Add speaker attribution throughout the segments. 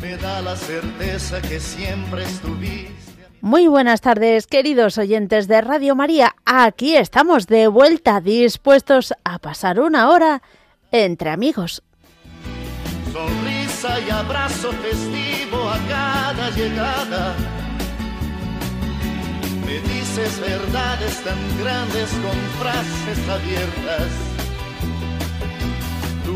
Speaker 1: me da la certeza que siempre estuviste.
Speaker 2: Muy buenas tardes, queridos oyentes de Radio María. Aquí estamos de vuelta, dispuestos a pasar una hora entre amigos.
Speaker 1: Sonrisa y abrazo festivo a cada llegada. Me dices verdades tan grandes con frases abiertas.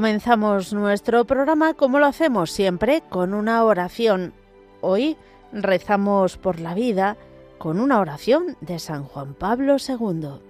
Speaker 2: Comenzamos nuestro programa como lo hacemos siempre con una oración. Hoy rezamos por la vida con una oración de San Juan Pablo II.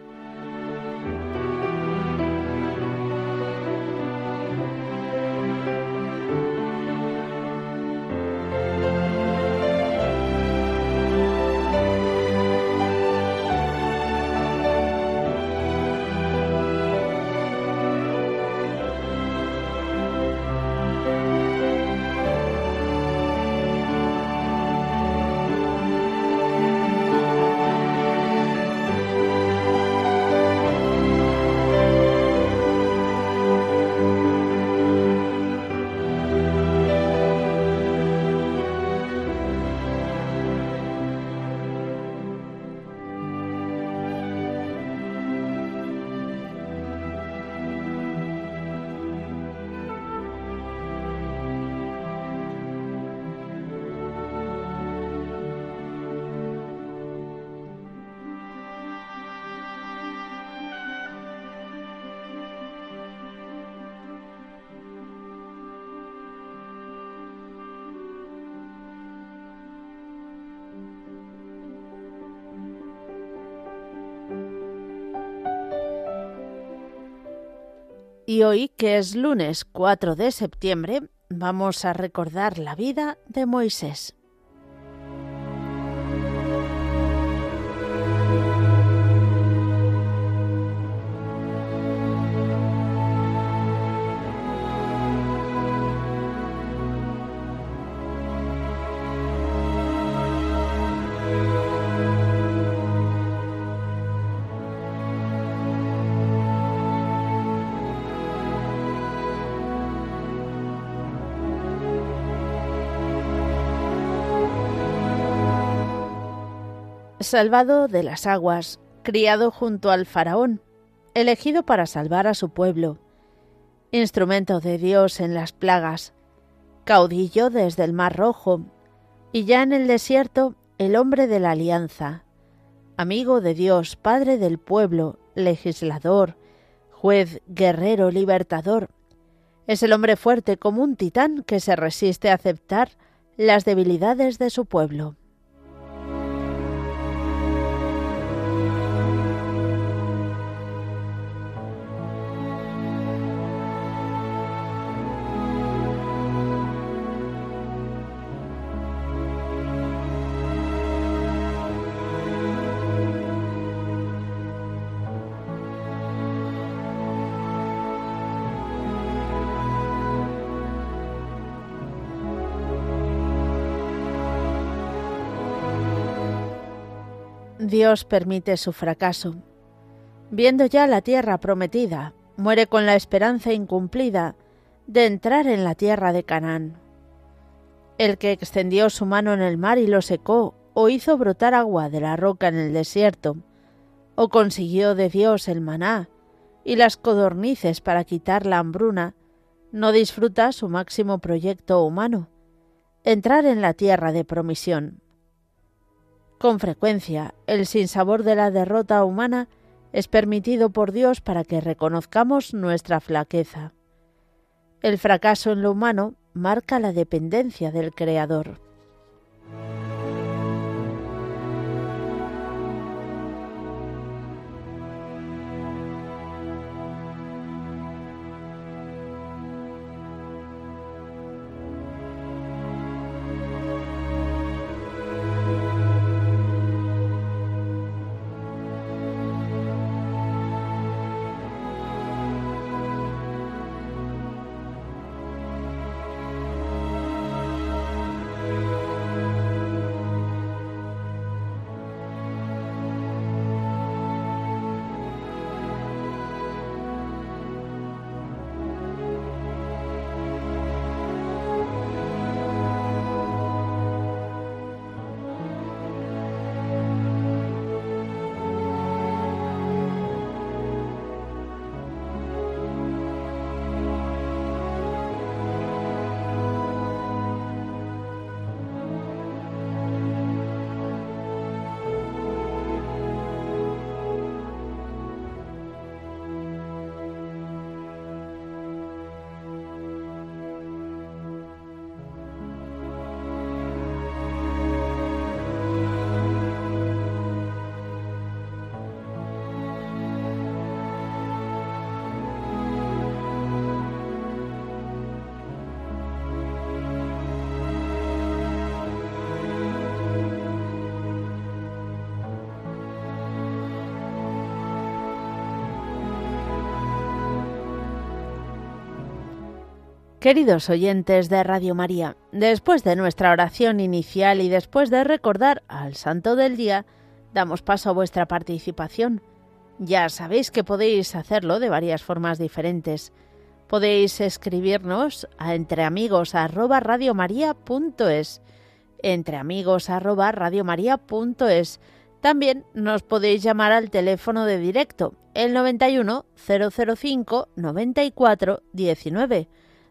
Speaker 2: Y hoy, que es lunes 4 de septiembre, vamos a recordar la vida de Moisés. Salvado de las aguas, criado junto al faraón, elegido para salvar a su pueblo, instrumento de Dios en las plagas, caudillo desde el Mar Rojo, y ya en el desierto el hombre de la alianza, amigo de Dios, padre del pueblo, legislador, juez, guerrero, libertador. Es el hombre fuerte como un titán que se resiste a aceptar las debilidades de su pueblo. Dios permite su fracaso. Viendo ya la tierra prometida, muere con la esperanza incumplida de entrar en la tierra de Canaán. El que extendió su mano en el mar y lo secó, o hizo brotar agua de la roca en el desierto, o consiguió de Dios el maná y las codornices para quitar la hambruna, no disfruta su máximo proyecto humano, entrar en la tierra de promisión. Con frecuencia, el sinsabor de la derrota humana es permitido por Dios para que reconozcamos nuestra flaqueza. El fracaso en lo humano marca la dependencia del Creador. Queridos oyentes de Radio María, después de nuestra oración inicial y después de recordar al Santo del Día, damos paso a vuestra participación. Ya sabéis que podéis hacerlo de varias formas diferentes. Podéis escribirnos a entreamigos@radiomaria.es, entreamigos@radiomaria.es. También nos podéis llamar al teléfono de directo, el 91 005 94 19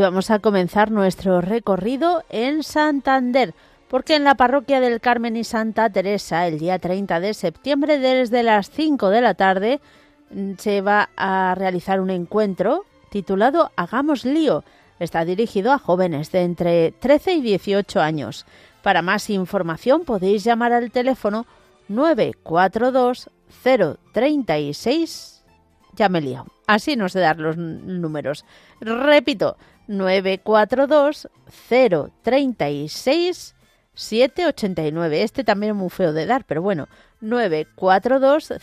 Speaker 2: Vamos a comenzar nuestro recorrido en Santander, porque en la parroquia del Carmen y Santa Teresa, el día 30 de septiembre, desde las 5 de la tarde, mm, se va a realizar un encuentro titulado Hagamos lío. Está dirigido a jóvenes de entre 13 y 18 años. Para más información podéis llamar al teléfono 942 036 ya me lío. Así no sé dar los números. Repito, 942 036 789. Este también es muy feo de dar, pero bueno, 942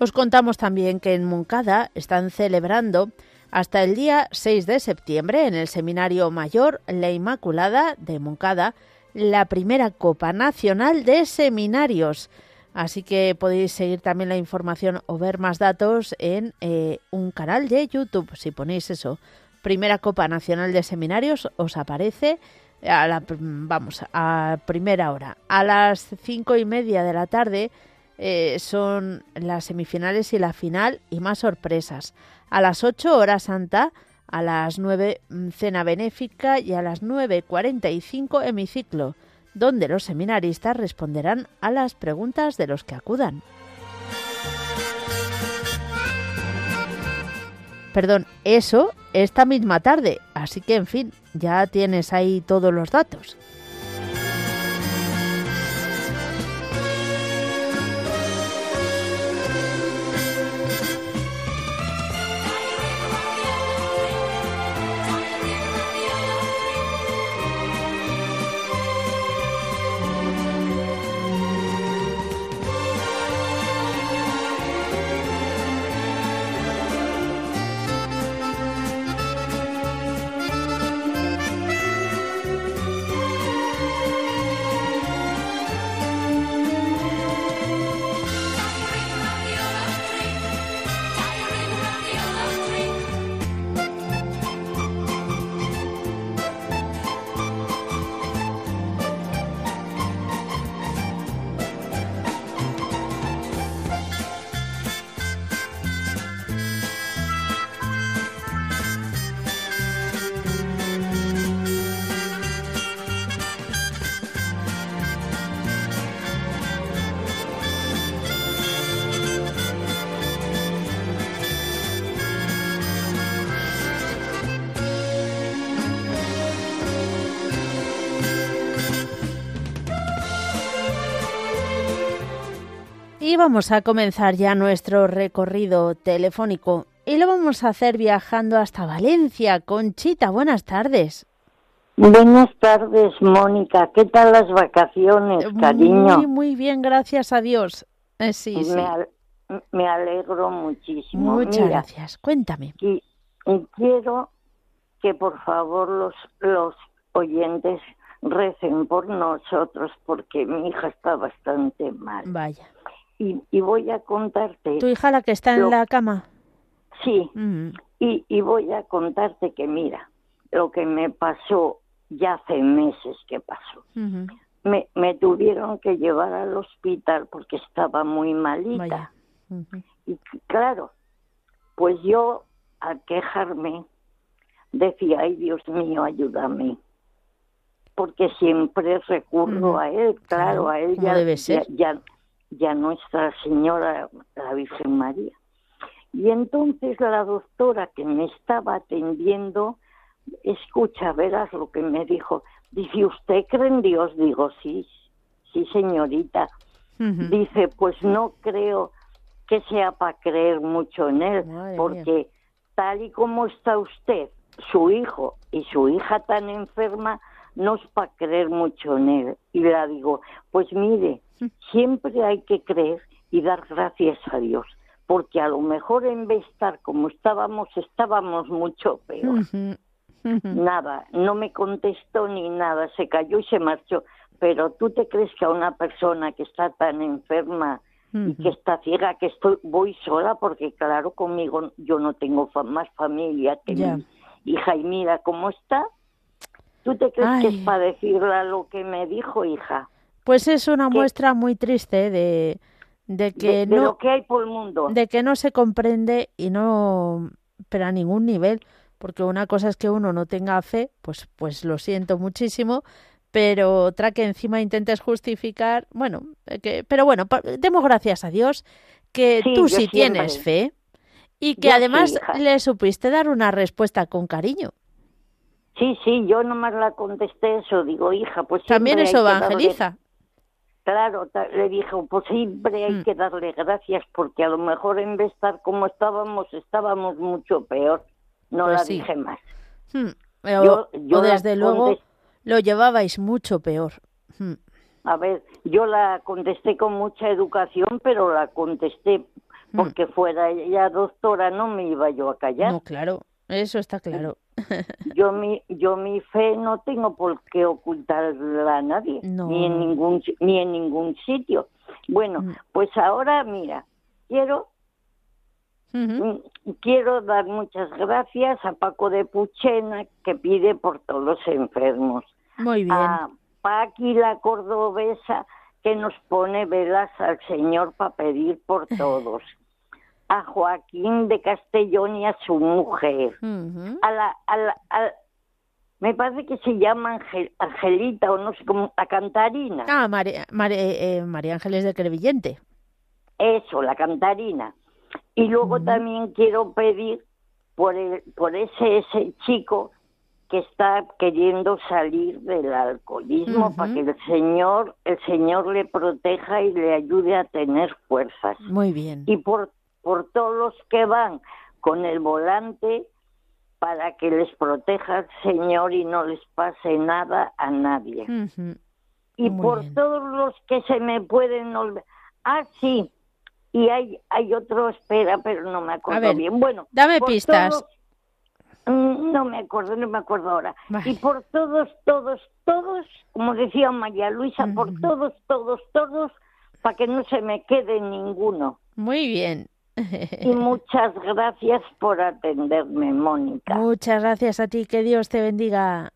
Speaker 2: Os contamos también que en Moncada están celebrando hasta el día 6 de septiembre en el Seminario Mayor La Inmaculada de Moncada la primera Copa Nacional de Seminarios. Así que podéis seguir también la información o ver más datos en eh, un canal de YouTube. Si ponéis eso, primera Copa Nacional de Seminarios, os aparece a la, vamos, a primera hora. A las cinco y media de la tarde eh, son las semifinales y la final y más sorpresas. A las 8 horas santa, a las 9 mm, cena benéfica y a las 9.45 hemiciclo, donde los seminaristas responderán a las preguntas de los que acudan. Perdón, eso esta misma tarde, así que en fin, ya tienes ahí todos los datos. Y vamos a comenzar ya nuestro recorrido telefónico y lo vamos a hacer viajando hasta Valencia. Conchita, buenas tardes.
Speaker 3: Buenas tardes, Mónica. ¿Qué tal las vacaciones, cariño?
Speaker 2: Muy, muy bien, gracias a Dios. Eh, sí,
Speaker 3: me,
Speaker 2: sí.
Speaker 3: me alegro muchísimo.
Speaker 2: Muchas gracias. Cuéntame.
Speaker 3: Y, y, quiero que por favor los, los oyentes recen por nosotros porque mi hija está bastante mal.
Speaker 2: Vaya
Speaker 3: y, voy a contarte.
Speaker 2: ¿Tu hija la que está en la cama?
Speaker 3: Sí, y, y voy a contarte que mira, lo que me pasó ya hace meses que pasó. me, me tuvieron que llevar al hospital porque estaba muy malita. Y claro, pues yo al quejarme decía, ay Dios mío, ayúdame. Porque siempre recurro a él, claro, a él ya,
Speaker 2: debe ser?
Speaker 3: ya, ya Nuestra Señora, la Virgen María. Y entonces la doctora que me estaba atendiendo, escucha, verás lo que me dijo. Dice, ¿usted cree en Dios? Digo, sí, sí, señorita. Dice, pues no creo que sea para creer mucho en él, porque tal y como está usted, su hijo y su hija tan enferma, no es para creer mucho en él. Y le digo, pues mire, siempre hay que creer y dar gracias a Dios, porque a lo mejor en vez de estar como estábamos, estábamos mucho peor. Nada, no me contestó ni nada, se cayó y se marchó. Pero tú te crees que a una persona que está tan enferma y que está ciega, que estoy voy sola, porque claro, conmigo yo no tengo más familia que hija, y mira cómo está. ¿Tú te crees que es para decirle lo que me dijo, hija?
Speaker 2: Pues es una muestra muy triste de, de que
Speaker 3: de,
Speaker 2: no
Speaker 3: lo que hay por el mundo.
Speaker 2: de que no se comprende y no pero a ningún nivel, porque una cosa es que uno no tenga fe, pues pues lo siento muchísimo, pero otra que encima intentes justificar, bueno, que pero bueno, demos gracias a Dios que tú sí tienes fe y que además le supiste dar una respuesta con cariño.
Speaker 3: Sí, sí, yo nomás la contesté eso, digo, hija, pues
Speaker 2: también eso evangeliza.
Speaker 3: Claro, le dije, pues siempre hay mm. que darle gracias porque a lo mejor en vez de estar como estábamos, estábamos mucho peor. No
Speaker 2: pues
Speaker 3: la dije más.
Speaker 2: Hmm. yo, desde luego lo llevabais mucho peor. Hmm.
Speaker 3: A ver, yo la contesté con mucha educación, pero la contesté hmm. porque fuera ella doctora, no me iba yo a callar.
Speaker 2: No, claro, eso está claro.
Speaker 3: yo mi yo mi fe no tengo por qué ocultarla a nadie ni en ningún ni en ningún sitio. Bueno mm. pues ahora mira quiero mm, quiero dar muchas gracias a Paco de Puchena que pide por todos los enfermos.
Speaker 2: Muy bien. A
Speaker 3: Paqui la cordobesa que nos pone velas al Señor para pedir por todos a Joaquín de Castellón y a su mujer. a, la, a, la, me parece que se llama Angelita o no sé cómo, a Cantarina.
Speaker 2: Ah, María, eh, María, Ángeles de Crevillente.
Speaker 3: Eso, la Cantarina. Y luego también quiero pedir por, el, por ese, ese chico que está queriendo salir del alcoholismo para que el Señor el Señor le proteja y le ayude a tener fuerzas.
Speaker 2: Muy bien.
Speaker 3: Y por por todos los que van con el volante para que les proteja el Señor y no les pase nada a nadie. Y por todos los que se me pueden olvidar. Ah, sí. Y hay, hay otro, espera, pero no me acuerdo bien. Bueno,
Speaker 2: dame pistas.
Speaker 3: Mm, no me acuerdo, no me acuerdo ahora. Y por todos, todos, todos, como decía María Luisa, por todos, todos, todos, para que no se me quede ninguno.
Speaker 2: Muy bien.
Speaker 3: Y muchas gracias por atenderme, Mónica.
Speaker 2: Muchas gracias a ti, que Dios te bendiga.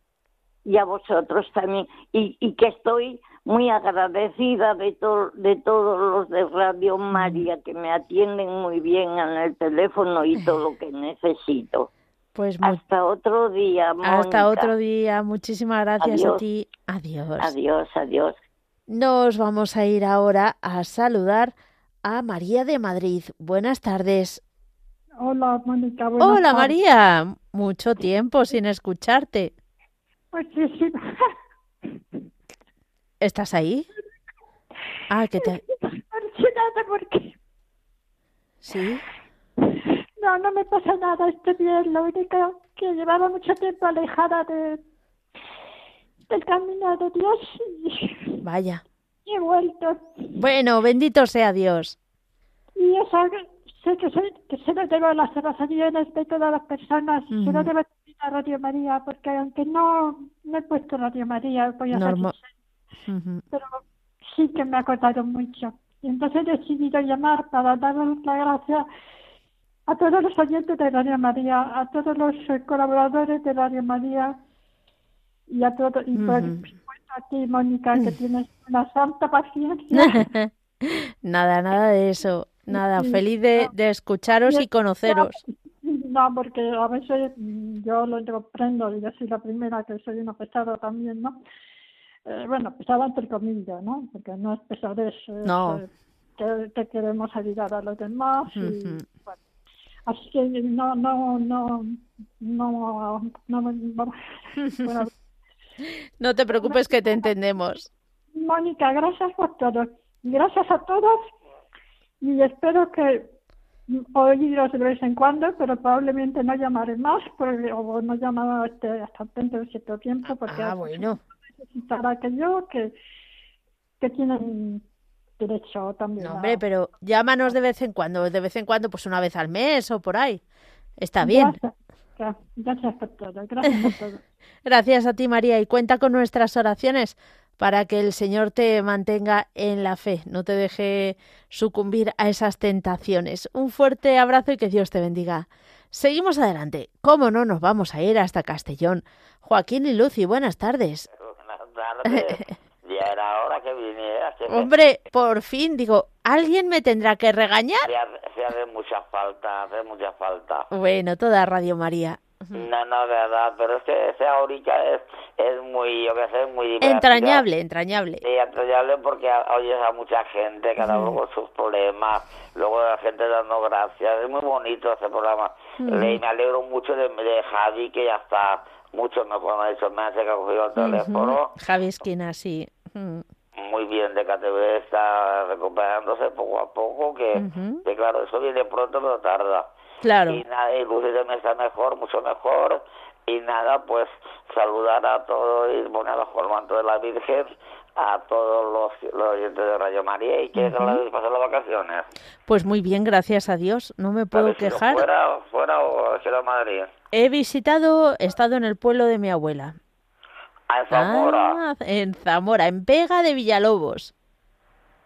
Speaker 3: Y a vosotros también. Y, y que estoy muy agradecida de, de todos los de Radio María que me atienden muy bien en el teléfono y todo lo que necesito.
Speaker 2: Pues
Speaker 3: hasta otro día. Mónica.
Speaker 2: Hasta otro día. Muchísimas gracias a ti. Adiós.
Speaker 3: Adiós, adiós.
Speaker 2: Nos vamos a ir ahora a saludar a María de Madrid. Buenas tardes.
Speaker 4: Hola, Mónica.
Speaker 2: Hola, María. Mucho tiempo sin escucharte.
Speaker 4: Muchísimo.
Speaker 2: ¿Estás ahí? Ah, ¿qué te...?
Speaker 4: ¿por qué?
Speaker 2: ¿Sí?
Speaker 4: No, no me pasa nada, estoy bien. Lo único que llevaba mucho tiempo alejada de, del camino de Dios.
Speaker 2: Vaya
Speaker 4: he vuelto.
Speaker 2: Bueno, bendito sea Dios.
Speaker 4: Y eso sé que, sé, que se lo debo a las oraciones de todas las personas, se lo debo a Radio María, porque aunque no, no he puesto Radio María, voy a Normal. pero sí que me ha costado mucho. Y entonces he decidido llamar para darles la gracia a todos los oyentes de Radio María, a todos los colaboradores de Radio María y a todos, y a ti, Mónica, que tienes una santa paciencia.
Speaker 2: nada, nada de eso. Nada, feliz de, de escucharos y conoceros.
Speaker 4: No, porque a veces yo lo comprendo, y yo soy la primera que soy una pesada también, ¿no? Eh, bueno, pesada entre comillas, ¿no? Porque no es pesadez,
Speaker 2: no.
Speaker 4: que, queremos ayudar a los demás. Y, bueno, así que no, no, no, no, no, no bueno,
Speaker 2: no te preocupes que te entendemos.
Speaker 4: Mónica, gracias por todo. Gracias a todos y espero que oíros de vez en cuando, pero probablemente no llamaré más porque, o no llamaré este, hasta dentro de cierto tiempo porque
Speaker 2: ah, bueno.
Speaker 4: necesitará que yo que, que tienen derecho también.
Speaker 2: No, hombre, pero llámanos de vez en cuando, de vez en cuando, pues una vez al mes o por ahí. Está bien.
Speaker 4: Gracias por todo. Gracias por todo.
Speaker 2: Gracias a ti, María, y cuenta con nuestras oraciones para que el Señor te mantenga en la fe, no te deje sucumbir a esas tentaciones. Un fuerte abrazo y que Dios te bendiga. Seguimos adelante. ¿Cómo no nos vamos a ir hasta Castellón? Joaquín y Lucy, buenas tardes.
Speaker 5: Buenas tardes. ya era hora que viniera.
Speaker 2: Hombre, por fin, digo, ¿alguien me tendrá que regañar?
Speaker 5: Se hace mucha falta, hace mucha falta.
Speaker 2: Bueno, toda Radio María.
Speaker 5: No, no, verdad, pero es que ese ahorita es, es muy, yo que sé, muy divertido.
Speaker 2: Entrañable, entrañable.
Speaker 5: Sí, entrañable porque oyes a mucha gente, cada uno con sus problemas, luego la gente dando gracias, es muy bonito ese programa. me alegro mucho de, de Javi, que ya está mucho mejor, me ha dicho, me hace que ha cogido el teléfono.
Speaker 2: Javi Esquina, sí.
Speaker 5: Muy bien, de KTV está recuperándose poco a poco, que, que claro, eso viene pronto pero tarda.
Speaker 2: Claro.
Speaker 5: Y nada, y también está mejor, mucho mejor. Y nada, pues saludar a todos y poner bajo el manto de la Virgen a todos los, los oyentes de Radio María y que uh -huh. pasar las vacaciones.
Speaker 2: Pues muy bien, gracias a Dios. No me puedo quejar.
Speaker 5: Fuera, fuera o a Madrid.
Speaker 2: He visitado, he estado en el pueblo de mi abuela.
Speaker 5: Ah, en Zamora.
Speaker 2: Ah, en Zamora, en Vega de Villalobos.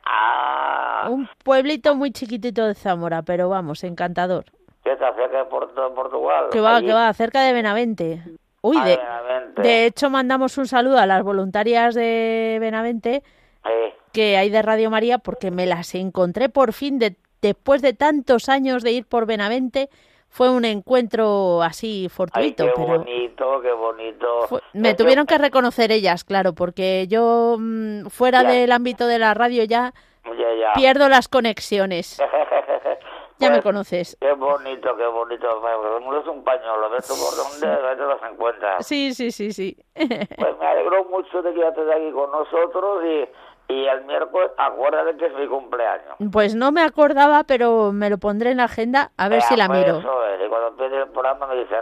Speaker 5: Ah.
Speaker 2: Un pueblito muy chiquitito de Zamora, pero vamos, encantador.
Speaker 5: ¿Qué está cerca de Porto, Portugal?
Speaker 2: Que va, que va, cerca de Benavente. Uy,
Speaker 5: Ah,
Speaker 2: de,
Speaker 5: Benavente.
Speaker 2: de hecho mandamos un saludo a las voluntarias de Benavente
Speaker 5: Sí.
Speaker 2: que hay de Radio María porque me las encontré por fin de, después de tantos años de ir por Benavente. Fue un encuentro así
Speaker 5: Ay,
Speaker 2: fortuito,
Speaker 5: qué
Speaker 2: pero
Speaker 5: bonito, qué bonito.
Speaker 2: fue- me tuvieron que reconocer ellas, claro, porque yo mm, fuera
Speaker 5: Ya.
Speaker 2: del ámbito de la radio ya
Speaker 5: Ya, ya.
Speaker 2: pierdo las conexiones. Ya me
Speaker 5: Pues,
Speaker 2: conoces.
Speaker 5: Qué bonito, qué bonito. Es un pañuelo, ves tú por dónde te los encuentras.
Speaker 2: Sí, sí, sí, sí.
Speaker 5: Pues me alegro mucho de que ya estés aquí con nosotros y, y el miércoles acuérdate que es mi cumpleaños.
Speaker 2: Pues no me acordaba, pero me lo pondré en la agenda a ver
Speaker 5: Eh,
Speaker 2: si la
Speaker 5: pues
Speaker 2: miro.
Speaker 5: Eso es, y cuando empiece el programa me dice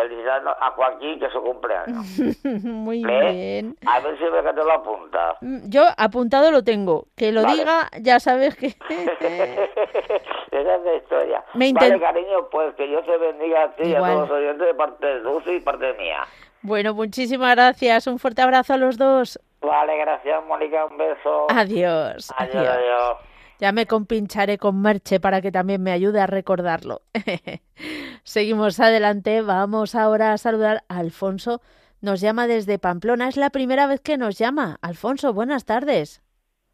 Speaker 5: felicidades a Joaquín que es su cumpleaños.
Speaker 2: Muy
Speaker 5: ¿Eh?
Speaker 2: bien.
Speaker 5: A ver si ve que te lo apunta.
Speaker 2: Mm, Yo apuntado lo tengo. Que lo
Speaker 5: Vale.
Speaker 2: diga, ya sabes que...
Speaker 5: Esa es la historia.
Speaker 2: Me
Speaker 5: Vale, cariño, pues que Dios te bendiga a ti y a todos los oyentes de parte de Lucy y parte mía.
Speaker 2: bueno, muchísimas gracias. Un fuerte abrazo a los dos.
Speaker 5: Vale, gracias, Mónica, un beso.
Speaker 2: Adiós.
Speaker 5: Adiós,
Speaker 2: adiós.
Speaker 5: adiós.
Speaker 2: Ya me compincharé con Merche para que también me ayude a recordarlo. Seguimos adelante. Vamos ahora a saludar a Alfonso. Nos llama desde Pamplona. Es la primera vez que nos llama. Alfonso, buenas tardes.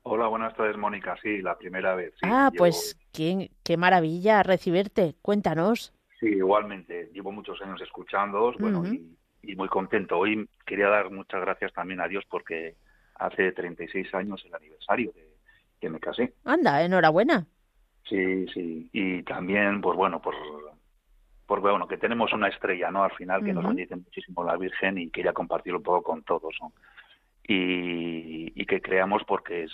Speaker 6: Hola, buenas tardes, Mónica. Sí, la primera vez. sí.
Speaker 2: ah,
Speaker 6: Llevo-
Speaker 2: pues qué, qué maravilla recibirte. Cuéntanos.
Speaker 6: Sí, igualmente. Llevo muchos años escuchándoos, bueno, y, y muy contento. Hoy quería dar muchas gracias también a Dios porque hace 36 años el aniversario de que me casé.
Speaker 2: Anda, enhorabuena.
Speaker 6: Sí, sí. Y también, pues bueno, por, por bueno, que tenemos una estrella, ¿no? Al final que nos
Speaker 2: Ujú.
Speaker 6: bendice muchísimo la Virgen y quería compartirlo un poco con todos, ¿no? Y, y que creamos porque es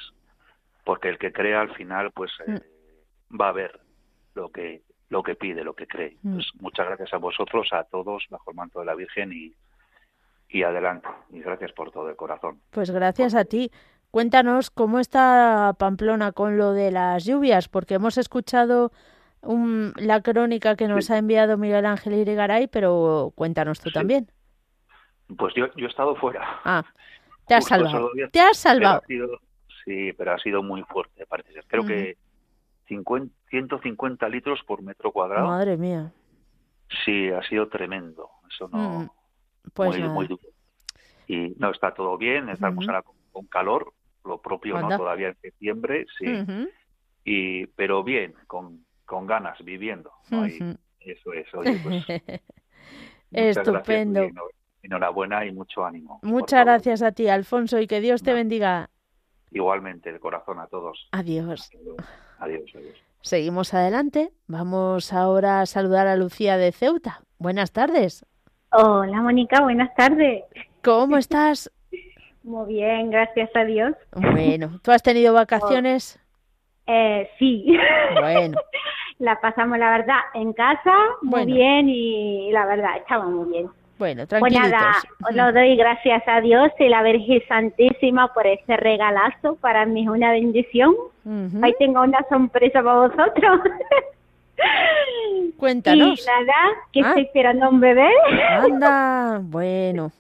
Speaker 6: porque el que crea al final pues eh, va a ver lo que lo que pide, lo que cree.
Speaker 2: Mm.
Speaker 6: Pues muchas gracias a vosotros, a todos bajo el manto de la Virgen y y adelante. Y gracias por todo el corazón.
Speaker 2: Pues gracias a ti. Cuéntanos cómo está Pamplona con lo de las lluvias, porque hemos escuchado un- la crónica que nos
Speaker 6: Sí.
Speaker 2: ha enviado Miguel Ángel Irigaray, pero cuéntanos tú
Speaker 6: Sí.
Speaker 2: también.
Speaker 6: Pues yo yo he estado fuera.
Speaker 2: Ah, te has
Speaker 6: Justo
Speaker 2: salvado.
Speaker 6: días,
Speaker 2: Te has
Speaker 6: pero
Speaker 2: salvado.
Speaker 6: ha sido- sí, pero ha sido muy fuerte, parece. Creo que 50, 150 litros por metro cuadrado.
Speaker 2: Madre mía.
Speaker 6: Sí, ha sido tremendo. Eso no,
Speaker 2: Mm, Pues
Speaker 6: muy, muy duro. Y no está todo bien, estamos ahora con, con calor, lo propio
Speaker 2: Anda.
Speaker 6: no todavía en septiembre, sí, y pero bien, con, con ganas, viviendo. ¿no? Y eso es, oye, pues gracias
Speaker 2: Estupendo.
Speaker 6: enhorabuena y mucho ánimo.
Speaker 2: Muchas
Speaker 6: todo.
Speaker 2: gracias a ti, Alfonso, y que Dios te bendiga.
Speaker 6: Igualmente, el corazón a todos.
Speaker 2: Adiós.
Speaker 6: Adiós, adiós.
Speaker 2: Seguimos adelante. Vamos ahora a saludar a Lucía de Ceuta. Buenas tardes.
Speaker 7: Hola Mónica, buenas tardes.
Speaker 2: ¿Cómo estás?
Speaker 7: Muy bien, gracias a Dios.
Speaker 2: Bueno, ¿tú has tenido vacaciones?
Speaker 7: Eh, sí.
Speaker 2: Bueno.
Speaker 7: La pasamos, la verdad, en casa, muy
Speaker 2: Bueno.
Speaker 7: bien y la verdad, estaba muy bien.
Speaker 2: Bueno,
Speaker 7: Pues
Speaker 2: tranquilitos.
Speaker 7: nada, os lo doy gracias a Dios y la Virgen Santísima por ese regalazo. Para mí es una bendición.
Speaker 2: Ujú.
Speaker 7: Ahí tengo una sorpresa para vosotros.
Speaker 2: Cuéntanos.
Speaker 7: Y nada, que
Speaker 2: Ah.
Speaker 7: estoy esperando un bebé.
Speaker 2: Anda, bueno.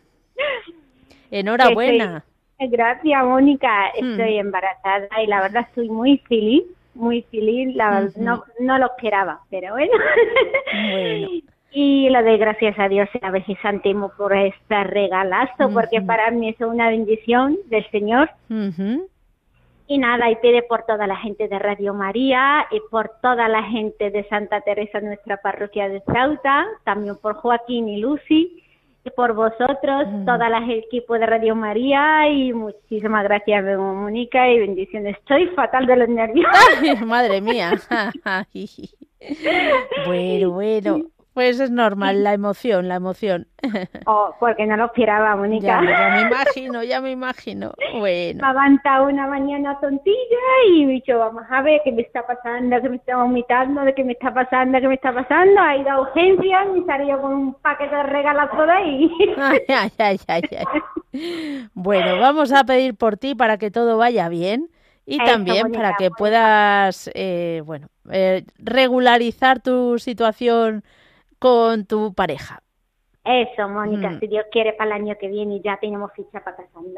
Speaker 2: Enhorabuena.
Speaker 7: Gracias, Mónica.
Speaker 2: Mm.
Speaker 7: Estoy embarazada y la verdad estoy muy feliz, muy feliz, la, no, no lo esperaba, pero bueno. Y lo de gracias a Dios a veces Santísimo por este regalazo, porque para mí es una bendición del Señor. Y nada, y pide por toda la gente de Radio María y por toda la gente de Santa Teresa, nuestra parroquia de Ceuta, también por Joaquín y Lucy por vosotros, mm. todo el equipo de Radio María y muchísimas gracias, Mónica, y bendiciones. Estoy fatal de los nervios.
Speaker 2: madre mía. bueno, bueno. Pues es normal, la emoción, la emoción.
Speaker 7: Oh, porque no lo esperaba, Mónica.
Speaker 2: Ya, me imagino, ya me imagino. Bueno.
Speaker 7: Me levanta una mañana tontilla y me dicho, vamos a ver qué me está pasando, qué me está vomitando, de qué me está pasando, qué me está pasando. Ha ido a urgencia y salió con un paquete de regalos por ahí. Ay,
Speaker 2: ay, ay, ay, Bueno, vamos a pedir por ti para que todo vaya bien. Y también para que puedas, eh, bueno, eh, regularizar tu situación con tu pareja.
Speaker 7: Eso, Mónica, mm. si Dios quiere para el año que viene ya tenemos ficha para casarnos.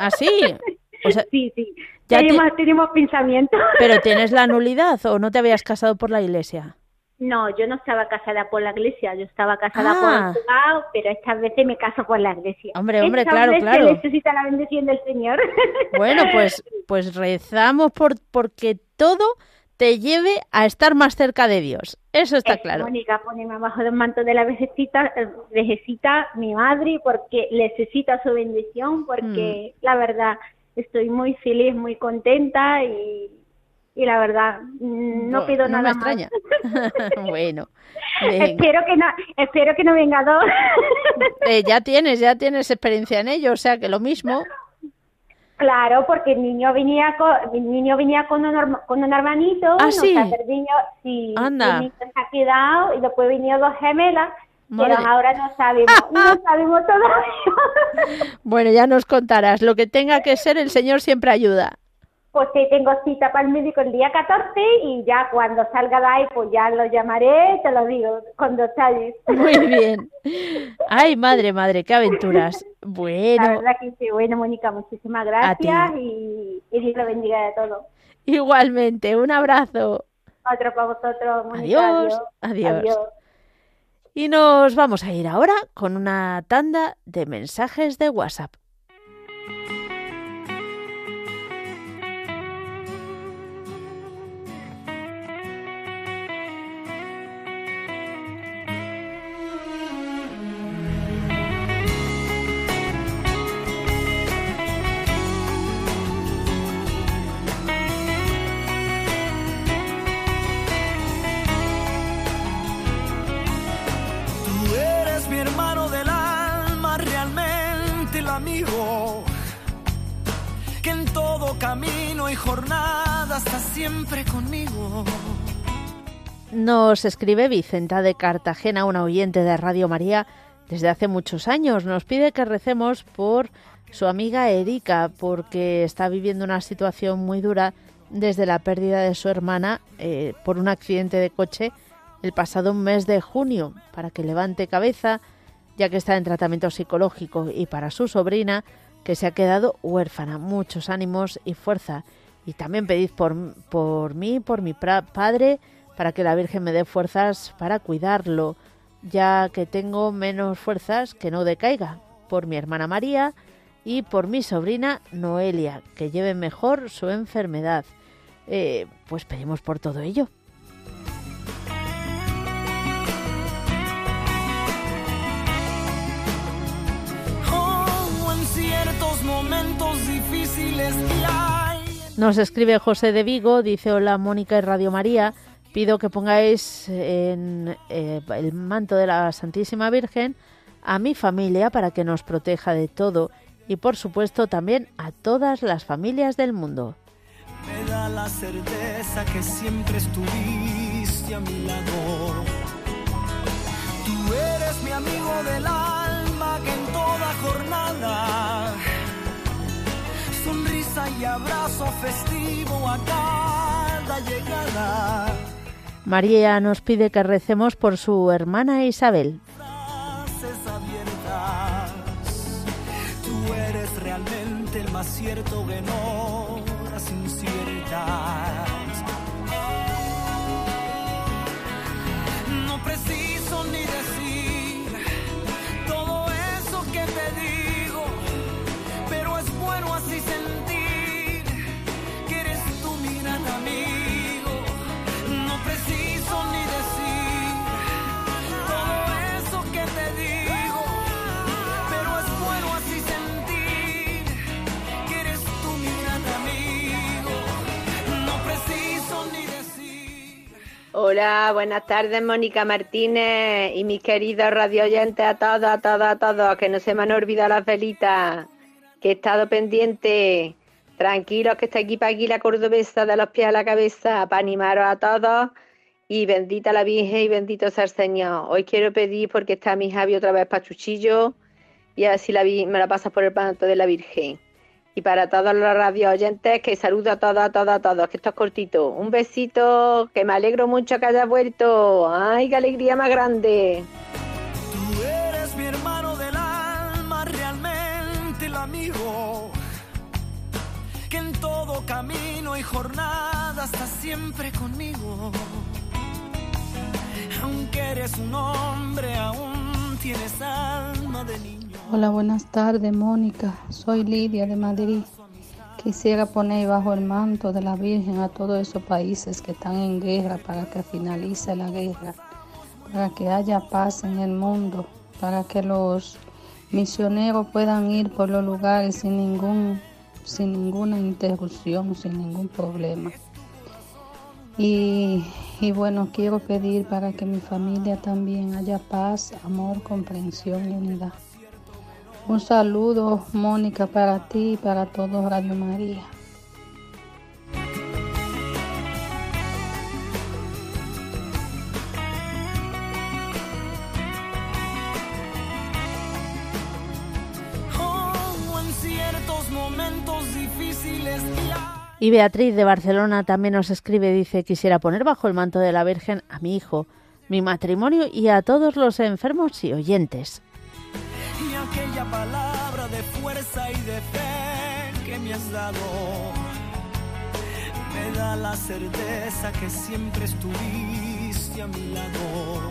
Speaker 2: ¿Ah, sí?
Speaker 7: sí, sí. Ya tenemos, pensamiento.
Speaker 2: ¿Pero tienes la nulidad o no te habías casado por la iglesia?
Speaker 7: No, yo no estaba casada por la iglesia, yo estaba casada por el ah. pero esta vez me caso por la iglesia.
Speaker 2: Hombre, hombre, claro, claro.
Speaker 7: necesita la bendición del Señor.
Speaker 2: Bueno, pues, pues rezamos por porque todo te lleve a estar más cerca de Dios. Eso está claro.
Speaker 7: Mónica, poneme abajo del manto de la vejecita, eh, vejecita mi madre, porque necesita su bendición, porque mm. la verdad estoy muy feliz, muy contenta y, y la verdad mm, no, pido nada
Speaker 2: me extraña. bueno.
Speaker 7: Espero que no, espero que no venga dos.
Speaker 2: Eh, ya tienes, ya tienes experiencia en ello, o sea que lo mismo.
Speaker 7: Claro, porque el niño venía con, el niño venía con un, con un hermanito,
Speaker 2: ¿Ah, sí?
Speaker 7: el niño, sí, Anda. el niño se ha quedado y después vinieron dos gemelas, pero ahora no sabemos, no sabemos todavía.
Speaker 2: bueno, ya nos contarás, lo que tenga que ser, el Señor siempre ayuda
Speaker 7: pues tengo cita para el médico el día 14 y ya cuando salga de ahí, pues ya lo llamaré, te lo digo, cuando salgas.
Speaker 2: Muy bien. Ay, madre, madre, qué aventuras. Bueno.
Speaker 7: La verdad que sí, bueno, Mónica, muchísimas gracias y, Dios lo bendiga de todo.
Speaker 2: Igualmente, un abrazo.
Speaker 7: Otro para vosotros, Mónica.
Speaker 2: adiós. adiós. Y nos vamos a ir ahora con una tanda de mensajes de WhatsApp. Nos escribe Vicenta de Cartagena, una oyente de Radio María desde hace muchos años. Nos pide que recemos por su amiga Erika, porque está viviendo una situación muy dura desde la pérdida de su hermana eh, por un accidente de coche el pasado mes de junio, para que levante cabeza, ya que está en tratamiento psicológico, y para su sobrina, que se ha quedado huérfana. Muchos ánimos y fuerza. Y también pedid por, por mí, por mi padre, para que la Virgen me dé fuerzas para cuidarlo, ya que tengo menos fuerzas que no decaiga. Por mi hermana María y por mi sobrina Noelia, que lleve mejor su enfermedad. Eh, pues pedimos por todo ello. momentos difíciles Nos escribe José de Vigo, dice hola Mónica y Radio María, pido que pongáis en eh, el manto de la Santísima Virgen a mi familia para que nos proteja de todo y por supuesto también a todas las familias del mundo. Me da la certeza que siempre estuviste a mi lado. Tú eres mi amigo del alma que en toda jornada sonrisa y abrazo festivo a cada llegada. María nos pide que recemos por su hermana Isabel. Tú eres realmente el más cierto en horas inciertas. No preciso ni
Speaker 8: decir todo eso que te digo, pero es bueno así sentir que eres tú mirada mía.
Speaker 9: Hola, buenas tardes, Mónica Martínez y mis queridos radioyentes a todos, a todos, a todos, que no se me han olvidado las velitas, que he estado pendiente. Tranquilos, que está aquí para aquí la cordobesa de los pies a la cabeza, para animaros a todos. Y bendita la Virgen y bendito sea el Señor. Hoy quiero pedir, porque está mi Javi otra vez para Chuchillo, y así la me la pasas por el panto de la Virgen. Y para todos los radio oyentes, que saludo a todos, a todos, a todos, que esto es cortito. Un besito, que me alegro mucho que hayas vuelto. ¡Ay, qué alegría más grande!
Speaker 8: Tú eres mi hermano del alma, realmente el amigo. Que en todo camino y jornada estás siempre conmigo. Aunque eres un hombre, aún tienes alma de niño.
Speaker 10: Hola, buenas tardes, Mónica. Soy Lidia de Madrid. Quisiera poner bajo el manto de la Virgen a todos esos países que están en guerra para que finalice la guerra, para que haya paz en el mundo, para que los misioneros puedan ir por los lugares sin ningún sin ninguna interrupción, sin ningún problema. Y, y, bueno, quiero pedir para que mi familia también haya paz, amor, comprensión y unidad. Un saludo, Mónica, para ti y para todo Radio María.
Speaker 2: Y Beatriz de Barcelona también nos escribe, dice, quisiera poner bajo el manto de la Virgen a mi hijo, mi matrimonio y a todos los enfermos y oyentes
Speaker 8: aquella palabra de fuerza y de fe que me has dado. Me da la certeza que siempre estuviste a mi lado.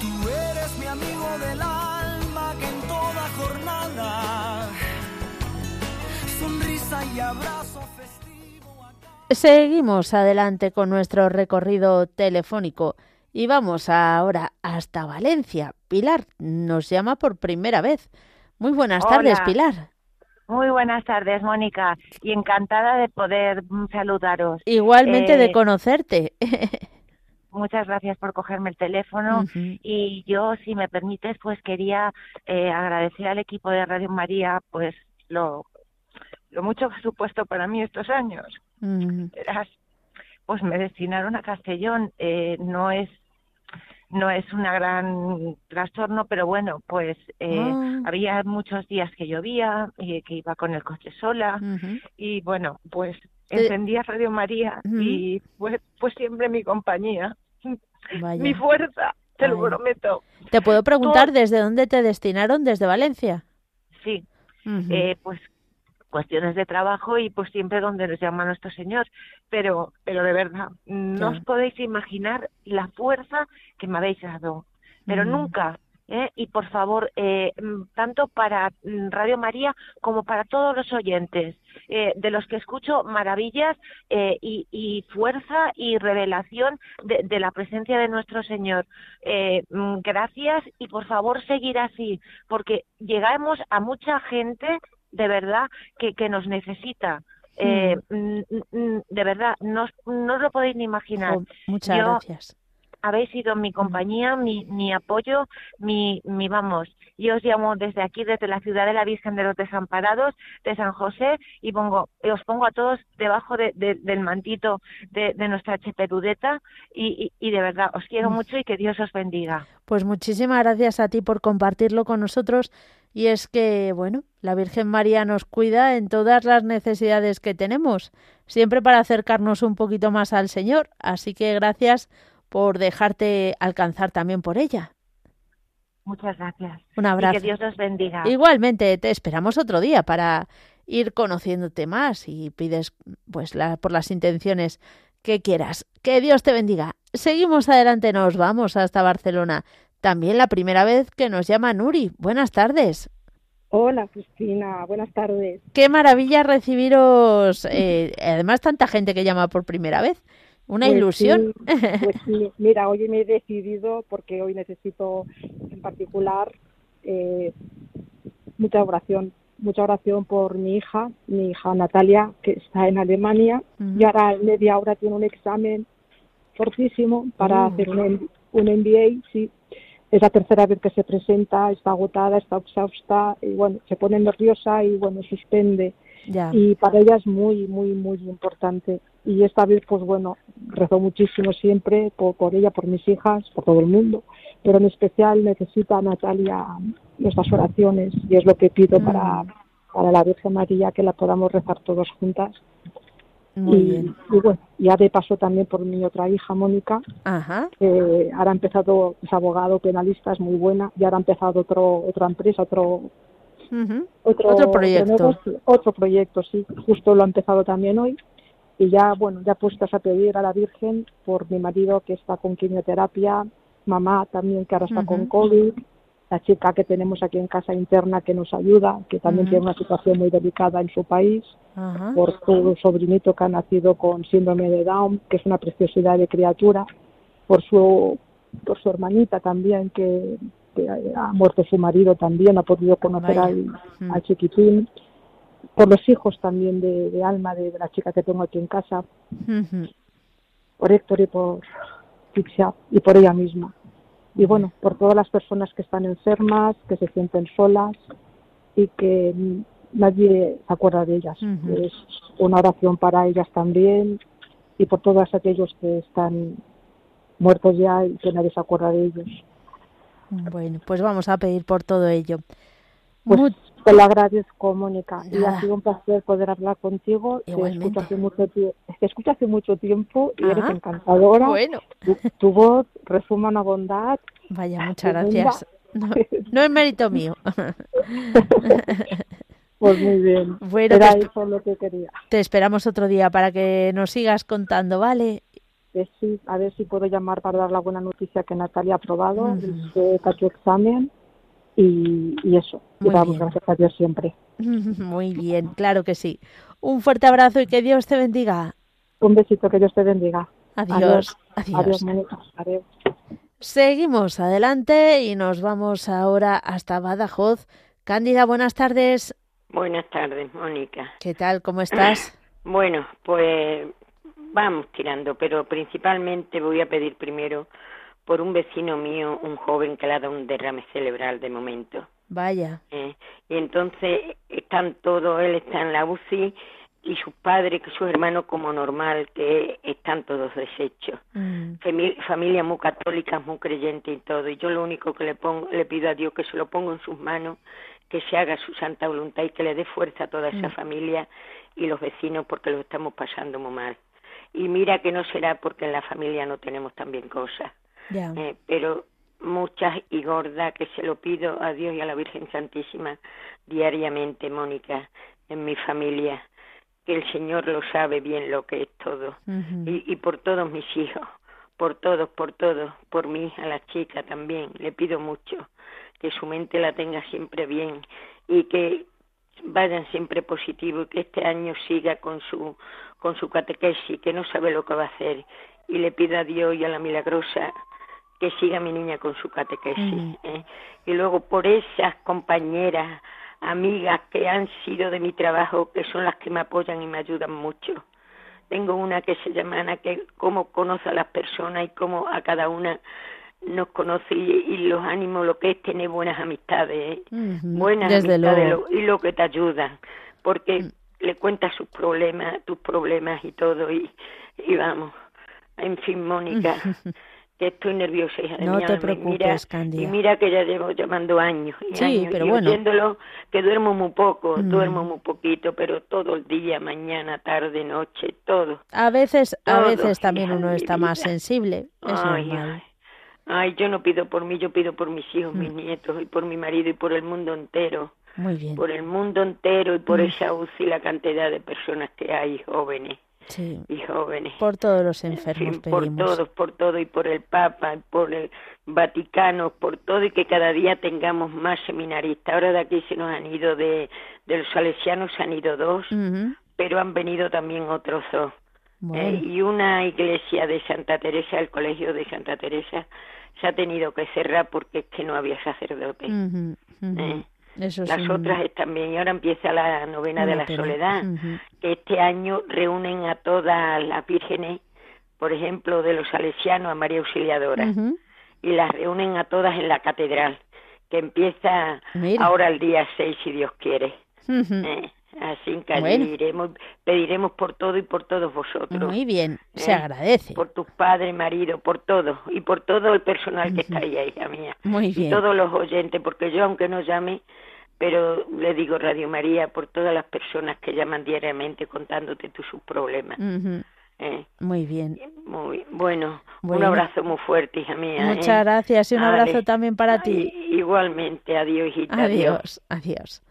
Speaker 8: Tú eres mi amigo del alma que en toda jornada, sonrisa y abrazo festivo.
Speaker 2: Seguimos adelante con nuestro recorrido telefónico. Y vamos ahora hasta Valencia. Pilar nos llama por primera vez. Muy buenas tardes, Pilar.
Speaker 11: Muy buenas tardes, Mónica, y encantada de poder saludaros.
Speaker 2: Igualmente de eh, conocerte.
Speaker 11: muchas gracias por cogerme el teléfono y yo, si me permites, pues quería eh, agradecer al equipo de Radio María, pues lo, lo mucho que ha supuesto para mí estos años. pues me destinaron a Castellón, eh, no es no es un gran trastorno, pero bueno, pues eh, ah. había muchos días que llovía, y que iba con el coche sola y bueno, pues encendía Radio María y fue, siempre mi compañía, mi fuerza, te lo prometo.
Speaker 2: ¿Te puedo preguntar desde dónde te destinaron? ¿Desde Valencia?
Speaker 11: Sí, eh, pues cuestiones de trabajo y pues siempre donde nos llama nuestro Señor. Pero, pero de verdad, no os podéis imaginar la fuerza que me habéis dado. Pero nunca, ¿eh? y por favor, eh, mm, tanto para mm, Radio María como para todos los oyentes, eh, de los que escucho maravillas eh, y, y, fuerza y revelación de, de, la presencia de nuestro Señor. Eh, mm, gracias y por favor seguir así, porque llegamos a mucha gente de verdad que, que nos necesita. Eh, mm, mm, mm, de verdad, no, no os lo podéis ni imaginar.
Speaker 2: muchas gracias.
Speaker 11: Habéis sido mi compañía, mi, mi apoyo, mi, mi vamos. Yo os llamo desde aquí, desde la ciudad de la Virgen de los Desamparados, de San José, y pongo, os pongo a todos debajo de, del mantito de, de nuestra cheperudeta, y, y, y, de verdad, os quiero mucho y que Dios os bendiga.
Speaker 2: Pues muchísimas gracias a ti por compartirlo con nosotros y es que, bueno, la Virgen María nos cuida en todas las necesidades que tenemos, siempre para acercarnos un poquito más al Señor. Así que gracias por dejarte alcanzar también por ella.
Speaker 11: Muchas gracias.
Speaker 2: Un abrazo.
Speaker 11: Y que Dios los bendiga.
Speaker 2: Igualmente, te esperamos otro día para ir conociéndote más y pides pues la, por las intenciones que quieras. Que Dios te bendiga. Seguimos adelante, nos vamos hasta Barcelona. También la primera vez que nos llama Nuri. Buenas tardes.
Speaker 12: Hola, Cristina. Buenas tardes.
Speaker 2: Qué maravilla recibiros. Eh, además, tanta gente que llama por primera vez. Una
Speaker 12: pues
Speaker 2: ilusión.
Speaker 12: pues sí. Mira, hoy me he decidido porque hoy necesito en particular eh, mucha oración. Mucha oración por mi hija, mi hija Natalia, que está en Alemania y ahora en media hora tiene un examen fortísimo para hacer un, un MBA, sí. Es la tercera vez que se presenta, está agotada, está exhausta, y bueno, se pone nerviosa y bueno, suspende. Y para ella es muy, muy, muy importante. Y esta vez, pues bueno, rezó muchísimo siempre por, por ella, por mis hijas, por todo el mundo, pero en especial necesita a Natalia nuestras oraciones y es lo que pido mm. para, para la Virgen María, que la podamos rezar todos juntas
Speaker 2: muy y, bien.
Speaker 12: y, bueno, ya de paso también por mi otra hija, Mónica, que ahora ha empezado, es abogado penalista, es muy buena, y ahora ha empezado otro, otra empresa, otro,
Speaker 2: otro, proyecto.
Speaker 12: Otro, proyecto, sí, justo lo ha empezado también hoy. Y ya, bueno, ya puestas a pedir a la Virgen por mi marido que está con quimioterapia, mamá también que ahora está con COVID, la chica que tenemos aquí en casa interna que nos ayuda, que también tiene una situación muy delicada en su país, por su sobrinito que ha nacido con síndrome de Down, que es una preciosidad de criatura, por su, por su hermanita también, que, ha muerto su marido también, ha podido conocer al, chiquitín, por los hijos también de, alma de, la chica que tengo aquí en casa, por Héctor y por Tixia y por ella misma y bueno, por todas las personas que están enfermas, que se sienten solas y que nadie se acuerda de ellas. Es una oración para ellas también y por todos aquellos que están muertos ya y que nadie se acuerda de ellos.
Speaker 2: Bueno, pues vamos a pedir por todo ello.
Speaker 12: Pues te lo agradezco, Mónica. Y ha sido un placer poder hablar contigo. Te escucho hace mucho, escucho hace mucho tiempo y eres encantadora.
Speaker 2: Bueno.
Speaker 12: Tu, voz resuma una bondad.
Speaker 2: Vaya, muchas gracias. No, es mérito mío.
Speaker 12: Pues muy bien.
Speaker 2: Bueno,
Speaker 12: Era eso lo que quería.
Speaker 2: Te esperamos otro día para que nos sigas contando, ¿vale?
Speaker 12: sí, a ver si puedo llamar para dar la buena noticia que Natalia ha aprobado uh -huh. examen y, eso. y vamos, gracias a Dios siempre.
Speaker 2: Muy bien, claro que sí. Un fuerte abrazo y que Dios te bendiga.
Speaker 12: Un besito, que Dios te bendiga.
Speaker 2: Adiós. Adiós.
Speaker 12: Adiós.
Speaker 2: Seguimos adelante y nos vamos ahora hasta Badajoz. Cándida, buenas tardes.
Speaker 13: Buenas tardes, Mónica.
Speaker 2: ¿Qué tal? ¿Cómo estás?
Speaker 13: Bueno, pues vamos tirando, pero principalmente voy a pedir primero por un vecino mío, un joven que le ha dado un derrame cerebral de momento.
Speaker 2: Vaya.
Speaker 13: Eh, y entonces están todos, él está en la UCI y sus padres, que sus hermanos como normal, que están todos deshechos. Mm. Familia muy católica, muy creyente y todo. Y yo lo único que le, pongo, le pido a Dios que se lo ponga en sus manos, que se haga su santa voluntad y que le dé fuerza a toda esa mm. familia y los vecinos porque lo estamos pasando muy mal. Y mira que no será porque en la familia no tenemos también cosas eh, pero muchas y gordas que se lo pido a Dios y a la Virgen Santísima diariamente, Mónica, en mi familia, que el Señor lo sabe bien lo que es todo, y, y por todos mis hijos, por todos, por todos, por mí, a la chica también, le pido mucho, que su mente la tenga siempre bien y que vayan siempre positivo y que este año siga con su con su catequesis, que no sabe lo que va a hacer. Y le pido a Dios y a la milagrosa que siga mi niña con su catequesis. ¿eh? Y luego por esas compañeras, amigas que han sido de mi trabajo, que son las que me apoyan y me ayudan mucho. Tengo una que se llama Ana, que cómo conoce a las personas y cómo a cada una nos conoce y, los ánimos, lo que es tener buenas amistades, ¿eh? buenas amistades y lo que te ayudan, porque mm. le cuentas sus problemas, tus problemas y todo, y, y vamos, en fin, Mónica. estoy nerviosa, hija de
Speaker 2: no
Speaker 13: te
Speaker 2: preocupes,
Speaker 13: mira, Y mira que ya llevo llamando años y
Speaker 2: sí,
Speaker 13: años,
Speaker 2: pero
Speaker 13: y
Speaker 2: bueno.
Speaker 13: que duermo muy poco, mm. duermo muy poquito, pero todo el día, mañana, tarde, noche, todo.
Speaker 2: A veces, a veces también uno está más sensible, es
Speaker 13: ay,
Speaker 2: normal.
Speaker 13: Ay, yo no pido por mí, yo pido por mis hijos, mis mm. nietos, y por mi marido, y por el mundo entero.
Speaker 2: Muy bien.
Speaker 13: Por el mundo entero y por mm. esa UCI la cantidad de personas que hay jóvenes y jóvenes.
Speaker 2: Por todos los enfermos
Speaker 13: Por todos, por todo y por el Papa, por el Vaticano, por todo y que cada día tengamos más seminaristas. Ahora de aquí se nos han ido de, de los salesianos, se han ido dos, pero han venido también otros dos. Eh, y una iglesia de Santa Teresa, el colegio de Santa Teresa, se ha tenido que cerrar porque es que no había sacerdote. Eh, las otras están bien y ahora empieza la novena de la soledad, que este año reúnen a todas las vírgenes por ejemplo, de los salesianos a María Auxiliadora, y las reúnen a todas en la catedral, que empieza ahora el día 6, si Dios quiere. Eh, así que pediremos por todo y por todos vosotros.
Speaker 2: Muy bien, se ¿eh? agradece.
Speaker 13: Por tus padres, marido, por todo, y por todo el personal que está ahí, hija mía.
Speaker 2: Muy bien.
Speaker 13: Y todos los oyentes, porque yo, aunque no llame, pero le digo Radio María por todas las personas que llaman diariamente contándote sus problemas.
Speaker 2: Eh, muy bien.
Speaker 13: Muy bueno, Un abrazo muy fuerte, hija mía.
Speaker 2: Muchas ¿eh? gracias y un abrazo también para ti.
Speaker 13: Igualmente, adiós, hijita.
Speaker 2: Adiós, adiós.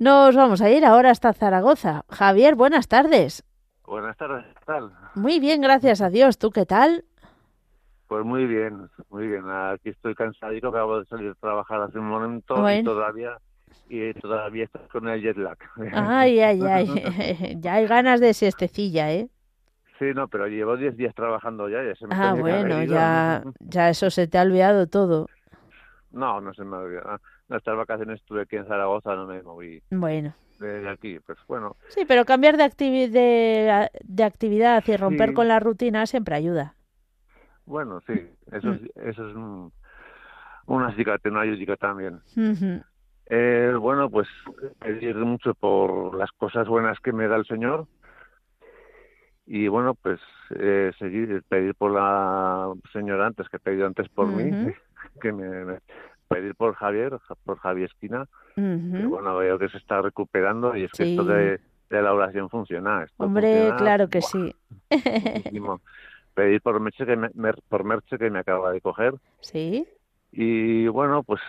Speaker 2: Nos vamos a ir ahora hasta Zaragoza. Javier, buenas tardes.
Speaker 14: Buenas tardes, ¿qué tal?
Speaker 2: Muy bien, gracias a Dios. ¿Tú qué tal?
Speaker 14: Pues muy bien, muy bien. Aquí estoy cansadito, acabo de salir a trabajar hace un momento y todavía y todavía estás con el jet lag.
Speaker 2: Ay, ay, ay. ya hay ganas de siestecilla, ¿eh?
Speaker 14: Sí, no, pero llevo 10 días trabajando ya. ya se me
Speaker 2: ah, bueno, ya, ya eso se te ha olvidado todo.
Speaker 14: No, no se me ha olvidado. Estas vacaciones estuve aquí en Zaragoza, no me moví.
Speaker 2: Bueno.
Speaker 14: De aquí, pues bueno.
Speaker 2: Sí, pero cambiar de, de, de actividad y romper con la rutina siempre ayuda.
Speaker 14: Bueno, sí, eso, mm. es, eso es un, una cicatriz, una ayuda también. Eh, bueno, pues pedir mucho por las cosas buenas que me da el Señor y bueno, pues eh, seguir pedir por la señora antes que he pedido antes por mí, que me, pedir por Javier, por Javier Esquina, que bueno, veo que se está recuperando y es que esto de, la oración funciona.
Speaker 2: Hombre, claro que sí.
Speaker 14: pedir por Merche que me, por Merche que me acaba de coger.
Speaker 2: Sí.
Speaker 14: Y bueno, pues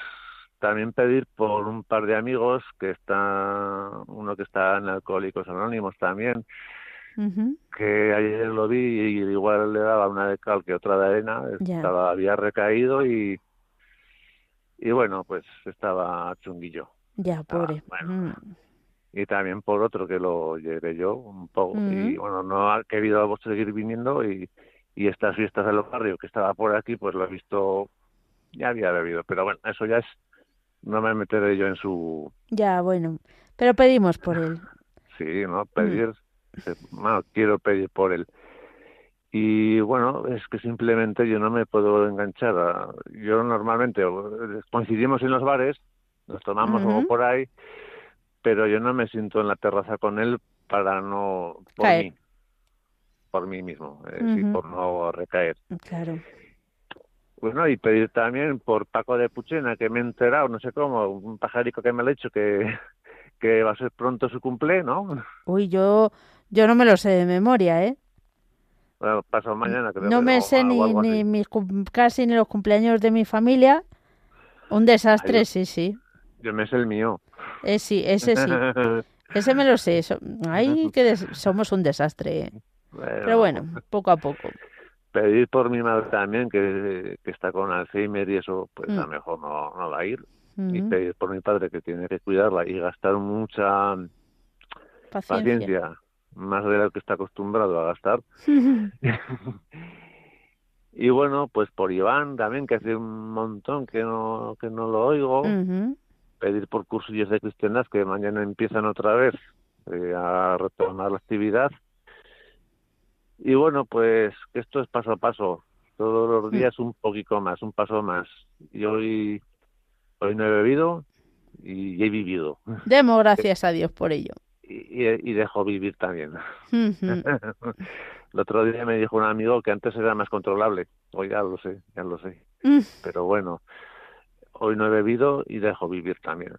Speaker 14: también pedir por un par de amigos que está, uno que está en Alcohólicos Anónimos también, que ayer lo vi y igual le daba una de cal que otra de arena, estaba, había recaído y, y bueno, pues estaba chunguillo.
Speaker 2: Ya, ah, pobre.
Speaker 14: Mm. Y también por otro que lo llevé yo un poco. Y bueno, no ha querido seguir viniendo y, y estas fiestas de los barrios que estaba por aquí, pues lo he visto, ya había bebido. Pero bueno, eso ya es no me meteré yo en su...
Speaker 2: Ya, bueno, pero pedimos por él.
Speaker 14: Sí, ¿no? Pedir, bueno, quiero pedir por él. Y bueno, es que simplemente yo no me puedo enganchar. A... Yo normalmente coincidimos en los bares, nos tomamos algo por ahí, pero yo no me siento en la terraza con él para no... por mí, por mí mismo, eh, por no recaer.
Speaker 2: Claro.
Speaker 14: Bueno, y pedir también por Paco de Puchena, que me he enterado, no sé cómo, un pajarico que me lo ha dicho que, que va a ser pronto su cumple, ¿no?
Speaker 2: Uy, yo, yo no me lo sé de memoria, ¿eh?
Speaker 14: Bueno, pasado mañana creo.
Speaker 2: No me sé ni, ni mis, casi ni los cumpleaños de mi familia. Un desastre, sí, sí.
Speaker 14: Yo me sé el mío.
Speaker 2: Eh, sí, ese sí. ese me lo sé. Ay, que somos un desastre. ¿eh? Pero bueno, poco a poco
Speaker 14: pedir por mi madre también, que, está con Alzheimer y eso, pues a lo mm. mejor no, no va a ir. Y mm. pedir por mi padre, que tiene que cuidarla y gastar mucha paciencia, más de lo que está acostumbrado a gastar. y bueno, pues por Iván también, que hace un montón que no, que no lo oigo. Pedir por cursillos de cristiandad que mañana empiezan otra vez eh, a retomar la actividad y bueno, pues esto es paso a paso, todos los días un poquito más, un paso más. Y hoy, hoy no he bebido y he vivido.
Speaker 2: Demos gracias a Dios por ello.
Speaker 14: Y, y, dejo vivir también. El otro día me dijo un amigo que antes era más controlable. Hoy ya lo sé, ya lo sé. Mm. Pero bueno, hoy no he bebido y dejo vivir también.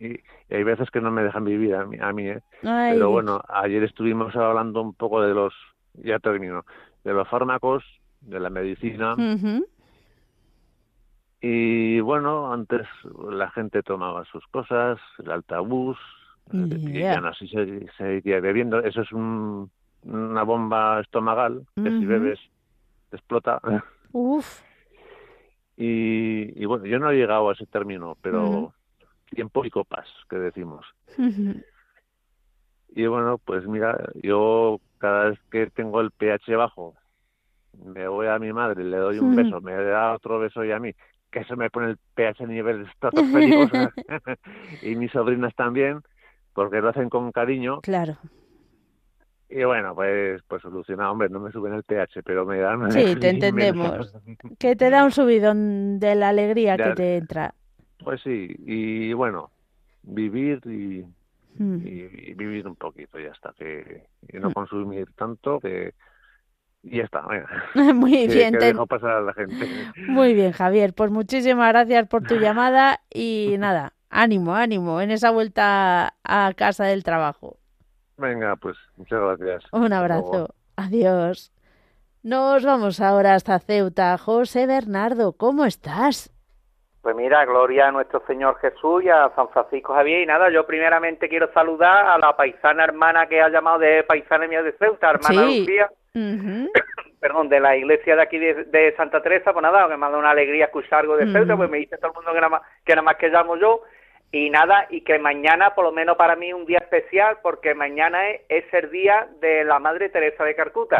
Speaker 14: Y, hay veces que no me dejan vivir a mí, a mí ¿eh? Pero bueno, ayer estuvimos hablando un poco de los ya termino, de los fármacos, de la medicina. Y bueno, antes la gente tomaba sus cosas, el altabús, y ya no así se, seguía bebiendo. Eso es una bomba estomagal que si bebes te explota.
Speaker 2: Uf.
Speaker 14: Y, bueno, yo no he llegado a ese término, pero tiempo y copas, que decimos. Y bueno, pues mira, yo cada vez que tengo el pH bajo, me voy a mi madre, le doy un beso, me da otro beso y a mí, que eso me pone el pH a nivel estratosféricos. y mis sobrinas también, porque lo hacen con cariño.
Speaker 2: Claro.
Speaker 14: y bueno, pues, pues solucionado. Hombre, no me suben el pH, pero me dan...
Speaker 2: Sí, te entendemos. que te da un subidón de la alegría que te entra.
Speaker 14: Pues sí, y bueno, vivir y, mm. y, vivir un poquito, ya está. Que, y no mm. consumir tanto, que... Y ya está,
Speaker 2: Muy bien.
Speaker 14: Que dejo pasar a la gente.
Speaker 2: Muy bien, Javier. Pues muchísimas gracias por tu llamada y nada, ánimo, ánimo en esa vuelta a casa del trabajo.
Speaker 14: Venga, pues muchas gracias.
Speaker 2: Un abrazo. Adiós. Nos vamos ahora hasta Ceuta. José Bernardo, ¿cómo estás?
Speaker 15: Pues mira, gloria a nuestro Señor Jesús y a San Francisco Javier. Y nada, yo primeramente quiero saludar a la paisana hermana que ha llamado de paisana mía de Ceuta, hermana Lucía. Perdón, de la iglesia de aquí de, Santa Teresa. Pues nada, me ha dado una alegría escuchar algo de Ceuta, pues me dice todo el mundo que nada, más, que nada más que llamo yo. Y nada, y que mañana, por lo menos para mí, un día especial, porque mañana es, el día de la Madre Teresa de Carcuta.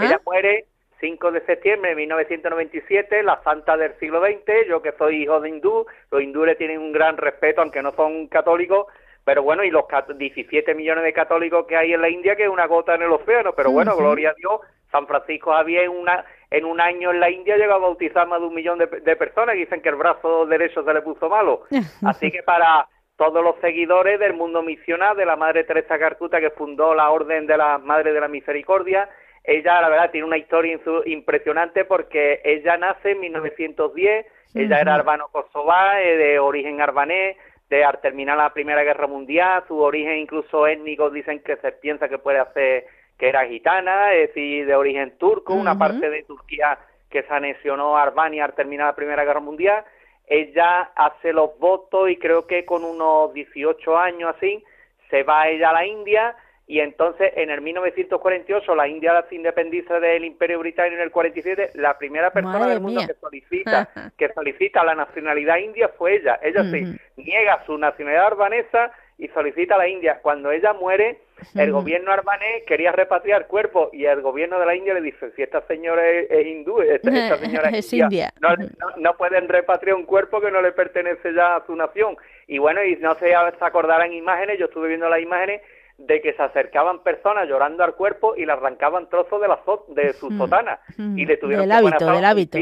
Speaker 15: Ella muere 5 de septiembre de 1997, la santa del siglo XX, yo que soy hijo de hindú, los hindúes tienen un gran respeto, aunque no son católicos, pero bueno, y los 17 millones de católicos que hay en la India, que es una gota en el océano, pero bueno, gloria a Dios, San Francisco había en, una, en un año en la India llegó a bautizar más de un millón de, personas y dicen que el brazo derecho se le puso malo. Así que para todos los seguidores del mundo misional de la Madre Teresa Carcuta que fundó la Orden de la Madre de la Misericordia, ella la verdad tiene una historia impresionante porque ella nace en 1910, ella era arbano kosovar, eh, de origen arbanés, de al terminar la Primera Guerra Mundial, su origen incluso étnico dicen que se piensa que puede hacer que era gitana, es decir, de origen turco, una parte de Turquía que se anexionó a Albania al terminar la Primera Guerra Mundial. Ella hace los votos y creo que con unos 18 años así se va ella a la India y entonces en el 1948 la India se independiza del Imperio Británico en el 47 la primera persona del mundo que solicita que solicita la nacionalidad india fue ella. Ella sí niega su nacionalidad albanesa y solicita a la India. Cuando ella muere el gobierno arbanés quería repatriar cuerpo y el gobierno de la India le dice si esta señora es, hindú esta, señora es, india, No, no, pueden repatriar un cuerpo que no le pertenece ya a su nación y bueno y no se acordarán imágenes yo estuve viendo las imágenes de que se acercaban personas llorando al cuerpo y le arrancaban trozos de la de su sotana. Y le tuvieron
Speaker 2: del hábito, del hábito.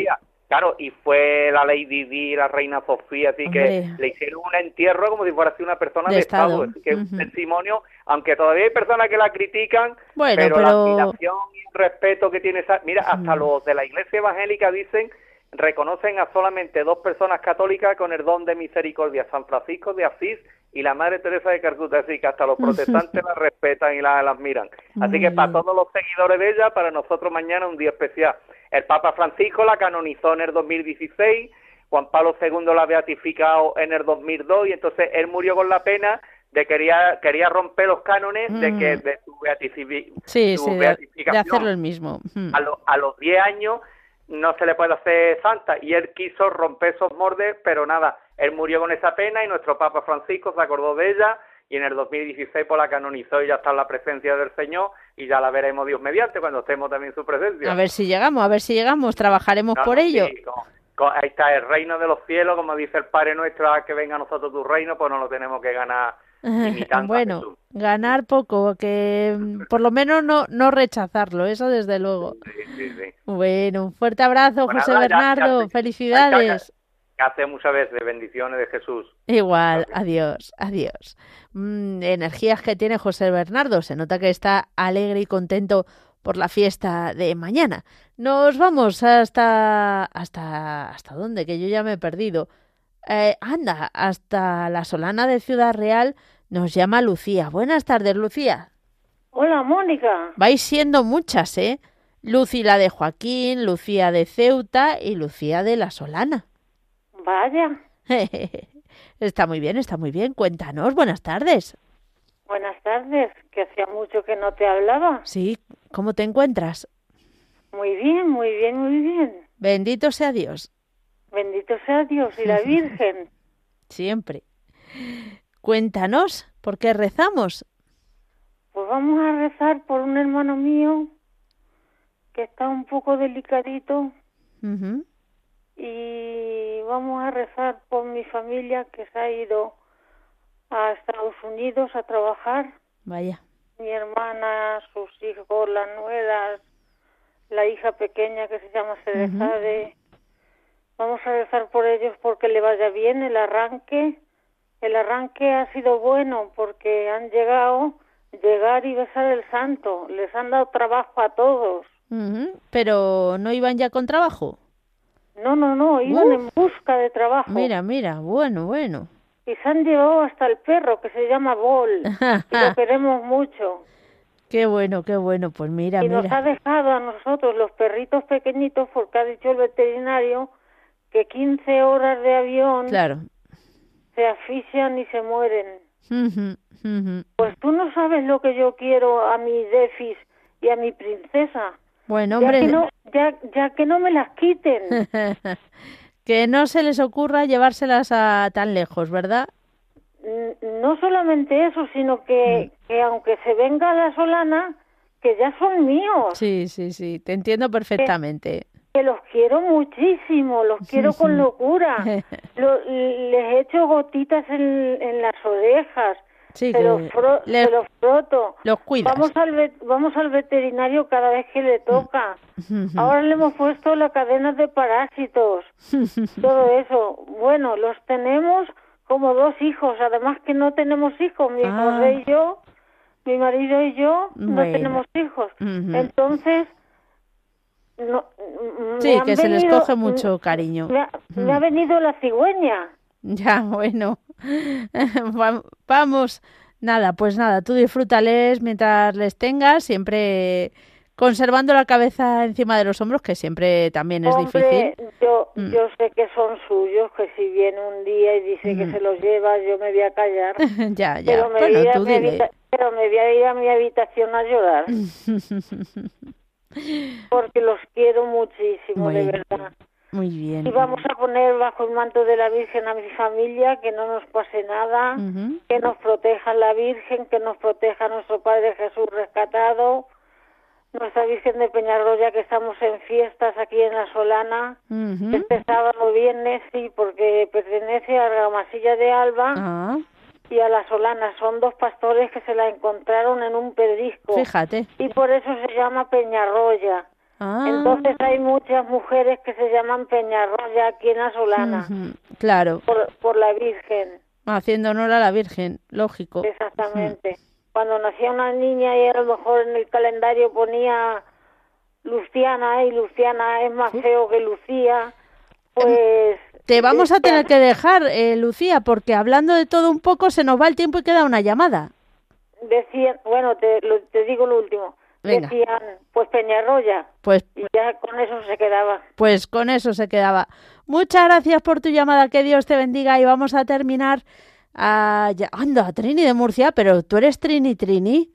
Speaker 15: Claro, y fue la Lady Di, la reina Sofía, así que le hicieron un entierro como si fuera así una persona de, Estado, que es un testimonio, aunque todavía hay personas que la critican, pero, la admiración y el respeto que tiene esa... Mira, hasta los de la iglesia evangélica dicen, reconocen a solamente dos personas católicas con el don de misericordia, San Francisco de Asís y la Madre Teresa de Calcuta, así que hasta los protestantes la respetan y la, admiran. Así que para todos los seguidores de ella, para nosotros mañana un día especial. El Papa Francisco la canonizó en el 2016, Juan Pablo II la ha beatificado en el 2002 y entonces él murió con la pena de quería quería romper los cánones de que mm. de su,
Speaker 2: sí, sí, beatificación de hacerlo el mismo.
Speaker 15: A, a los 10 años no se le puede hacer santa y él quiso romper esos mordes, pero nada, él murió con esa pena y nuestro Papa Francisco se acordó de ella y en el 2016 pues la canonizó y ya está en la presencia del Señor y ya la veremos Dios mediante cuando estemos también en su presencia.
Speaker 2: A ver si llegamos, a ver si llegamos, trabajaremos por ello.
Speaker 15: ahí está el reino de los cielos, como dice el Padre nuestro, a que venga a nosotros tu reino, pues no lo tenemos que ganar
Speaker 2: bueno, ganar poco, que por lo menos no, no rechazarlo, eso desde luego. Bueno, un fuerte abrazo, José Bernardo, felicidades.
Speaker 15: Hace muchas veces, bendiciones de Jesús.
Speaker 2: Igual, adiós, adiós. Mm, energías que tiene José Bernardo, se nota que está alegre y contento por la fiesta de mañana. Nos vamos hasta hasta hasta dónde, que yo ya me he perdido. Eh, anda, hasta la Solana de Ciudad Real nos llama Lucía. Buenas tardes, Lucía.
Speaker 16: Hola, Mónica.
Speaker 2: Vais siendo muchas, ¿eh? Lucy la de Joaquín, Lucía de Ceuta y Lucía de la Solana.
Speaker 16: Vaya.
Speaker 2: está muy bien, está muy bien. Cuéntanos, buenas tardes.
Speaker 16: Buenas tardes, que hacía mucho que no te hablaba.
Speaker 2: Sí, ¿cómo te encuentras?
Speaker 16: Muy bien, muy bien, muy bien.
Speaker 2: Bendito sea Dios.
Speaker 16: Bendito sea Dios y la Virgen.
Speaker 2: Siempre. Cuéntanos, ¿por qué rezamos?
Speaker 16: Pues vamos a rezar por un hermano mío que está un poco delicadito y vamos a rezar por mi familia que se ha ido a Estados Unidos a trabajar.
Speaker 2: Vaya.
Speaker 16: mi hermana, sus hijos, las nueras, la hija pequeña que se llama Cedejade. Vamos a rezar por ellos porque le vaya bien el arranque. El arranque ha sido bueno porque han llegado, llegar y besar el santo. Les han dado trabajo a todos.
Speaker 2: Pero no iban ya con trabajo.
Speaker 16: No, no, no, iban en busca de trabajo.
Speaker 2: Mira, mira, bueno, bueno.
Speaker 16: Y se han llevado hasta el perro que se llama Bol. y lo queremos mucho.
Speaker 2: Qué bueno, qué bueno, pues mira,
Speaker 16: y
Speaker 2: mira.
Speaker 16: nos ha dejado a nosotros los perritos pequeñitos porque ha dicho el veterinario que 15 horas de avión
Speaker 2: claro.
Speaker 16: se asfixian y se mueren. Pues tú no sabes lo que yo quiero a mi Defis y a mi princesa.
Speaker 2: Bueno, hombre.
Speaker 16: Ya que no, ya, ya que no me las quiten.
Speaker 2: que no se les ocurra llevárselas a tan lejos, ¿verdad?
Speaker 16: No solamente eso, sino que, que aunque se venga la solana, que ya son míos.
Speaker 2: Sí, sí, sí, te entiendo perfectamente.
Speaker 16: Que, los quiero muchísimo, los quiero con locura. Lo, les echo gotitas en, en las orejas,
Speaker 2: Sí,
Speaker 16: se, los fro
Speaker 2: le-
Speaker 16: se los froto.
Speaker 2: Los cuidas.
Speaker 16: Vamos al, ve- vamos al veterinario cada vez que le toca. Ahora le hemos puesto la cadena de parásitos, todo eso. Bueno, los tenemos como dos hijos, además que no tenemos hijos, mi
Speaker 2: Ah.
Speaker 16: Y yo, mi marido y yo, no tenemos hijos. Entonces, no, mm,
Speaker 2: Sí, que se les coge mucho cariño.
Speaker 16: Me ha, me ha venido la cigüeña.
Speaker 2: Ya, bueno. Va- Vamos. Nada, pues nada, tú disfrútales mientras les tengas, siempre conservando la cabeza encima de los hombros, que siempre también es
Speaker 16: Hombre,
Speaker 2: difícil.
Speaker 16: Yo,
Speaker 2: Mm.
Speaker 16: yo sé que son suyos, que si viene un día y dice que
Speaker 2: Mm.
Speaker 16: se los lleva, yo me voy a callar.
Speaker 2: ya, ya.
Speaker 16: Pero me,
Speaker 2: Bueno,
Speaker 16: voy a
Speaker 2: tú dile.
Speaker 16: pero me voy a ir a mi habitación a llorar, porque los quiero muchísimo, de verdad.
Speaker 2: Muy bien.
Speaker 16: Y vamos a poner bajo el manto de la Virgen a mi familia, que no nos pase nada, que nos proteja la Virgen, que nos proteja nuestro Padre Jesús rescatado, nuestra Virgen de Peñarroya, que estamos en fiestas aquí en La Solana,
Speaker 2: Ujú.
Speaker 16: este sábado viernes, sí, porque pertenece a la Masilla de Alba
Speaker 2: Ah,
Speaker 16: y a La Solana. Son dos pastores que se la encontraron en un pedrisco.
Speaker 2: fíjate.
Speaker 16: Y por eso se llama Peñarroya.
Speaker 2: Ah.
Speaker 16: Entonces hay muchas mujeres que se llaman Peñarroya aquí en La Solana,
Speaker 2: Ujú, Claro,
Speaker 16: por, por la Virgen.
Speaker 2: haciendo honor a la Virgen, lógico.
Speaker 16: Exactamente. Cuando nacía una niña y a lo mejor en el calendario ponía Luciana y Luciana es más feo que Lucía, pues
Speaker 2: Te vamos a tener que dejar, eh, Lucía, porque hablando de todo un poco se nos va el tiempo y queda una llamada.
Speaker 16: decían, bueno, te, lo- te digo lo último,
Speaker 2: Venga.
Speaker 16: decían, pues Peñarroya,
Speaker 2: Pues,
Speaker 16: y ya con eso se quedaba.
Speaker 2: pues con eso se quedaba. Muchas gracias por tu llamada, que Dios te bendiga y vamos a terminar. a ya, anda, Trini de Murcia, pero tú eres Trini Trini.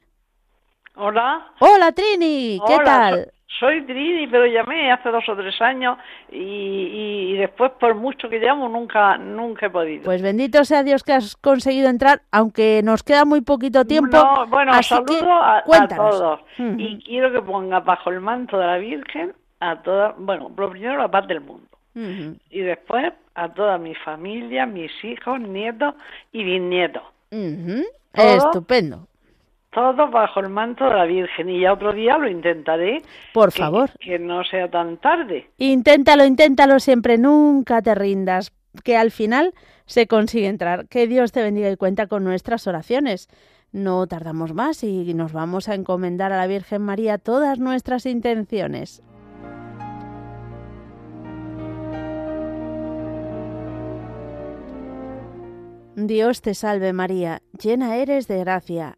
Speaker 17: Hola.
Speaker 2: Hola Trini, ¿qué
Speaker 17: Hola,
Speaker 2: tal?
Speaker 17: So- soy Trini, pero llamé hace dos o tres años y, y después, por mucho que llamo, nunca nunca he podido.
Speaker 2: Pues bendito sea Dios que has conseguido entrar, aunque nos queda muy poquito tiempo.
Speaker 17: No, bueno,
Speaker 2: así que
Speaker 17: saludo a, todos
Speaker 2: Ujú.
Speaker 17: y quiero que ponga bajo el manto de la Virgen a toda, bueno, lo primero la paz del mundo
Speaker 2: Ujú.
Speaker 17: y después a toda mi familia, mis hijos, nietos y bisnietos. ¿Todo?
Speaker 2: Estupendo.
Speaker 17: Todo bajo el manto de la Virgen y ya otro día lo intentaré.
Speaker 2: Por
Speaker 17: que-
Speaker 2: favor.
Speaker 17: Que no sea tan tarde.
Speaker 2: Inténtalo, inténtalo siempre, nunca te rindas, que al final se consigue entrar. Que Dios te bendiga y cuenta con nuestras oraciones. No tardamos más y nos vamos a encomendar a la Virgen María todas nuestras intenciones. Dios te salve María, llena eres de gracia,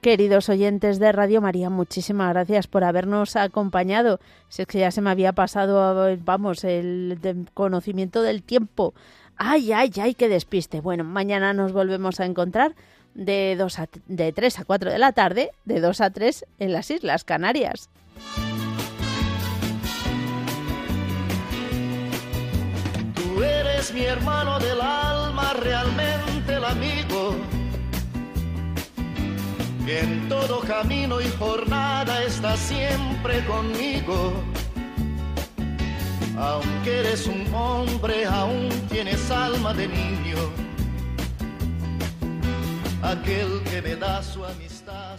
Speaker 2: Queridos oyentes de Radio María, muchísimas gracias por habernos acompañado. Si es que ya se me había pasado, vamos, el conocimiento del tiempo. Ay, ay, ay, qué despiste. Bueno, mañana nos volvemos a encontrar de, a, de 3 a 4 de la tarde, de 2 a 3 en las Islas Canarias.
Speaker 1: eres mi hermano del alma, realmente el amigo. En todo camino y jornada está siempre conmigo. Aunque eres un hombre, aún tienes alma de niño. Aquel que me da su amistad